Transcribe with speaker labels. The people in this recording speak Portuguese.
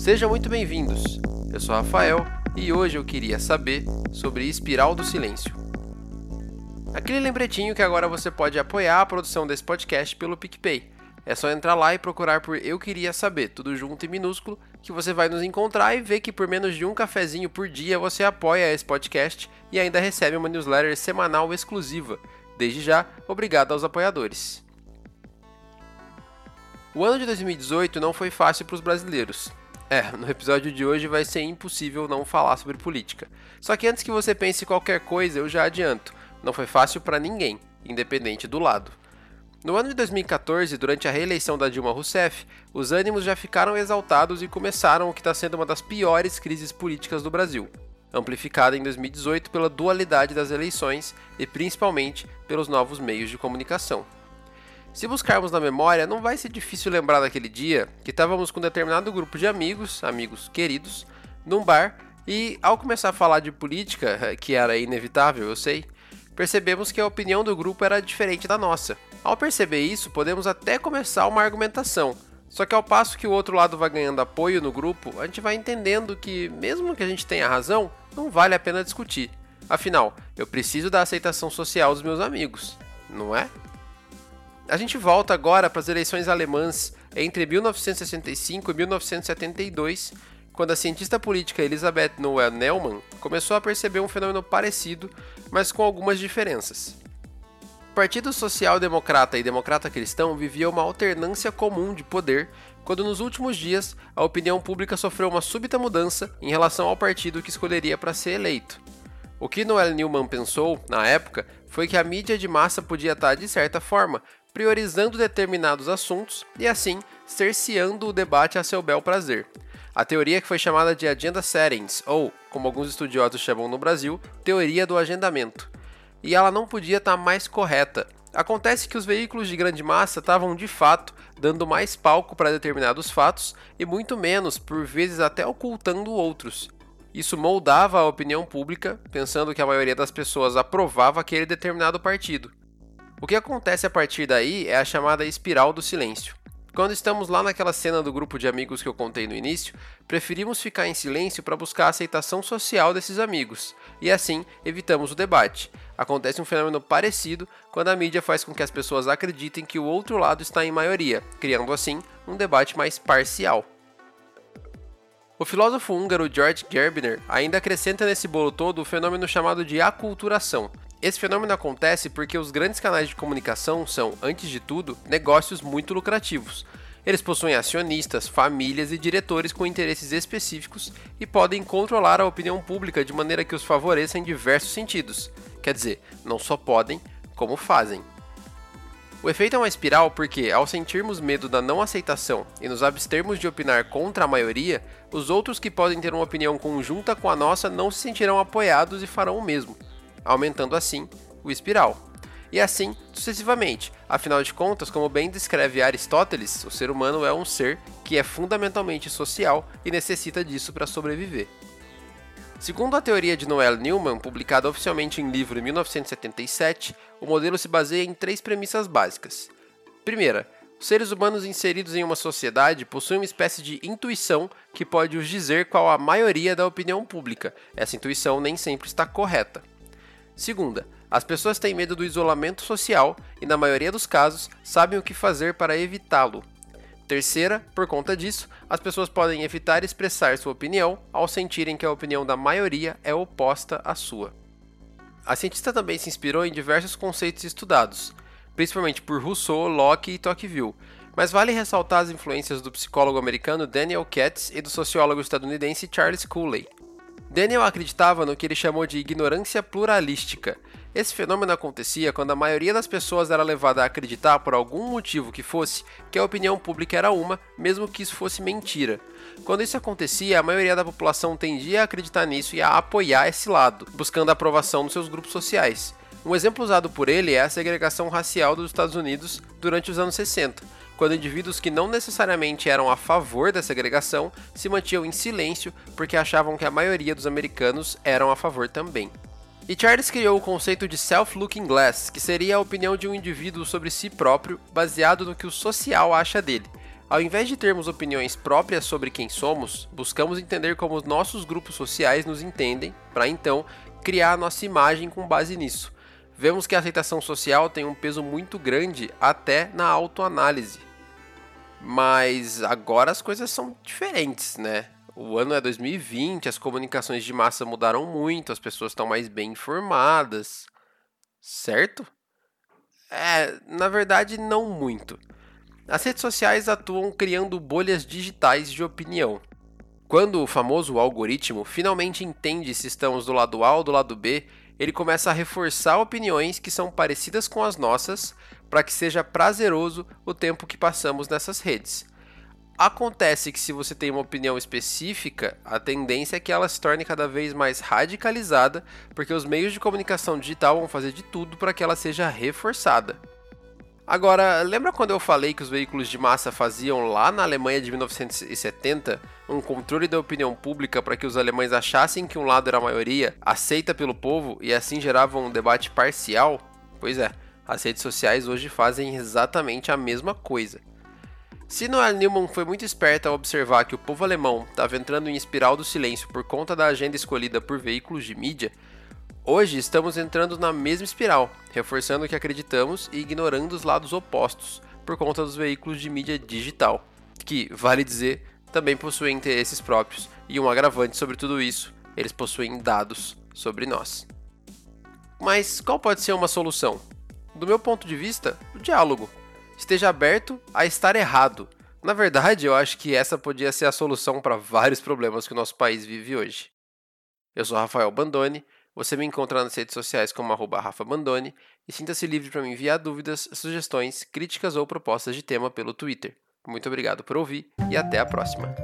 Speaker 1: Sejam muito bem-vindos. Eu sou Rafael e hoje eu queria saber sobre Espiral do Silêncio. Aquele lembretinho que agora você pode apoiar a produção desse podcast pelo PicPay. É só entrar lá e procurar por Eu Queria Saber, tudo junto e minúsculo, que você vai nos encontrar e ver que por menos de um cafezinho por dia você apoia esse podcast e ainda recebe uma newsletter semanal exclusiva. Desde já, obrigado aos apoiadores. O ano de 2018 não foi fácil para os brasileiros. É, no episódio de hoje vai ser impossível não falar sobre política. Só que antes que você pense qualquer coisa, eu já adianto: não foi fácil para ninguém, independente do lado. No ano de 2014, durante a reeleição da Dilma Rousseff, os ânimos já ficaram exaltados e começaram o que está sendo uma das piores crises políticas do Brasil, amplificada em 2018 pela dualidade das eleições e principalmente pelos novos meios de comunicação. Se buscarmos na memória, não vai ser difícil lembrar daquele dia que estávamos com um determinado grupo de amigos, amigos queridos, num bar e, ao começar a falar de política, que era inevitável, eu sei, percebemos que a opinião do grupo era diferente da nossa. Ao perceber isso, podemos até começar uma argumentação. Só que ao passo que o outro lado vai ganhando apoio no grupo, a gente vai entendendo que, mesmo que a gente tenha razão, não vale a pena discutir. Afinal, eu preciso da aceitação social dos meus amigos, não é? A gente volta agora para as eleições alemãs entre 1965 e 1972, quando a cientista política Elisabeth Noel Neumann começou a perceber um fenômeno parecido, mas com algumas diferenças. O Partido Social Democrata e Democrata Cristão vivia uma alternância comum de poder, quando nos últimos dias a opinião pública sofreu uma súbita mudança em relação ao partido que escolheria para ser eleito. O que Noel Neumann pensou, na época, foi que a mídia de massa podia estar, de certa forma, priorizando determinados assuntos e assim cerceando o debate a seu bel prazer. A teoria que foi chamada de agenda settings, ou, como alguns estudiosos chamam no Brasil, teoria do agendamento. E ela não podia estar mais correta. Acontece que os veículos de grande massa estavam de fato dando mais palco para determinados fatos e muito menos, por vezes até ocultando outros. Isso moldava a opinião pública, pensando que a maioria das pessoas aprovava aquele determinado partido. O que acontece a partir daí é a chamada espiral do silêncio. Quando estamos lá naquela cena do grupo de amigos que eu contei no início, preferimos ficar em silêncio para buscar a aceitação social desses amigos, e assim evitamos o debate. Acontece um fenômeno parecido quando a mídia faz com que as pessoas acreditem que o outro lado está em maioria, criando assim um debate mais parcial. O filósofo húngaro George Gerbner ainda acrescenta nesse bolo todo o fenômeno chamado de aculturação, esse fenômeno acontece porque os grandes canais de comunicação são, antes de tudo, negócios muito lucrativos. Eles possuem acionistas, famílias e diretores com interesses específicos e podem controlar a opinião pública de maneira que os favoreça em diversos sentidos. Quer dizer, não só podem, como fazem. O efeito é uma espiral porque, ao sentirmos medo da não aceitação e nos abstermos de opinar contra a maioria, os outros que podem ter uma opinião conjunta com a nossa não se sentirão apoiados e farão o mesmo aumentando assim o espiral. E assim sucessivamente. Afinal de contas, como bem descreve Aristóteles, o ser humano é um ser que é fundamentalmente social e necessita disso para sobreviver. Segundo a teoria de Noel Newman, publicada oficialmente em livro em 1977, o modelo se baseia em três premissas básicas. Primeira, os seres humanos inseridos em uma sociedade possuem uma espécie de intuição que pode os dizer qual a maioria da opinião pública. Essa intuição nem sempre está correta. Segunda, as pessoas têm medo do isolamento social e, na maioria dos casos, sabem o que fazer para evitá-lo. Terceira, por conta disso, as pessoas podem evitar expressar sua opinião ao sentirem que a opinião da maioria é oposta à sua. A cientista também se inspirou em diversos conceitos estudados, principalmente por Rousseau, Locke e Tocqueville, mas vale ressaltar as influências do psicólogo americano Daniel Katz e do sociólogo estadunidense Charles Cooley. Daniel acreditava no que ele chamou de ignorância pluralística. Esse fenômeno acontecia quando a maioria das pessoas era levada a acreditar, por algum motivo que fosse, que a opinião pública era uma, mesmo que isso fosse mentira. Quando isso acontecia, a maioria da população tendia a acreditar nisso e a apoiar esse lado, buscando aprovação nos seus grupos sociais. Um exemplo usado por ele é a segregação racial dos Estados Unidos durante os anos 60 quando indivíduos que não necessariamente eram a favor da segregação se mantinham em silêncio porque achavam que a maioria dos americanos eram a favor também. E Charles criou o conceito de self-looking glass, que seria a opinião de um indivíduo sobre si próprio baseado no que o social acha dele. Ao invés de termos opiniões próprias sobre quem somos, buscamos entender como os nossos grupos sociais nos entendem, para então criar nossa imagem com base nisso. Vemos que a aceitação social tem um peso muito grande até na autoanálise. Mas agora as coisas são diferentes, né? O ano é 2020, as comunicações de massa mudaram muito, as pessoas estão mais bem informadas. Certo? É, na verdade, não muito. As redes sociais atuam criando bolhas digitais de opinião. Quando o famoso algoritmo finalmente entende se estamos do lado A ou do lado B, ele começa a reforçar opiniões que são parecidas com as nossas para que seja prazeroso o tempo que passamos nessas redes. Acontece que se você tem uma opinião específica, a tendência é que ela se torne cada vez mais radicalizada, porque os meios de comunicação digital vão fazer de tudo para que ela seja reforçada. Agora, lembra quando eu falei que os veículos de massa faziam lá na Alemanha de 1970 um controle da opinião pública para que os alemães achassem que um lado era a maioria, aceita pelo povo e assim geravam um debate parcial? Pois é, as redes sociais hoje fazem exatamente a mesma coisa. Se Noel Newman foi muito esperta ao observar que o povo alemão estava entrando em espiral do silêncio por conta da agenda escolhida por veículos de mídia, hoje estamos entrando na mesma espiral, reforçando o que acreditamos e ignorando os lados opostos por conta dos veículos de mídia digital, que, vale dizer, também possuem interesses próprios e um agravante sobre tudo isso, eles possuem dados sobre nós. Mas qual pode ser uma solução? Do meu ponto de vista, o diálogo esteja aberto a estar errado. Na verdade, eu acho que essa podia ser a solução para vários problemas que o nosso país vive hoje. Eu sou Rafael Bandone, você me encontra nas redes sociais como arroba Rafa Bandone e sinta-se livre para me enviar dúvidas, sugestões, críticas ou propostas de tema pelo Twitter. Muito obrigado por ouvir e até a próxima.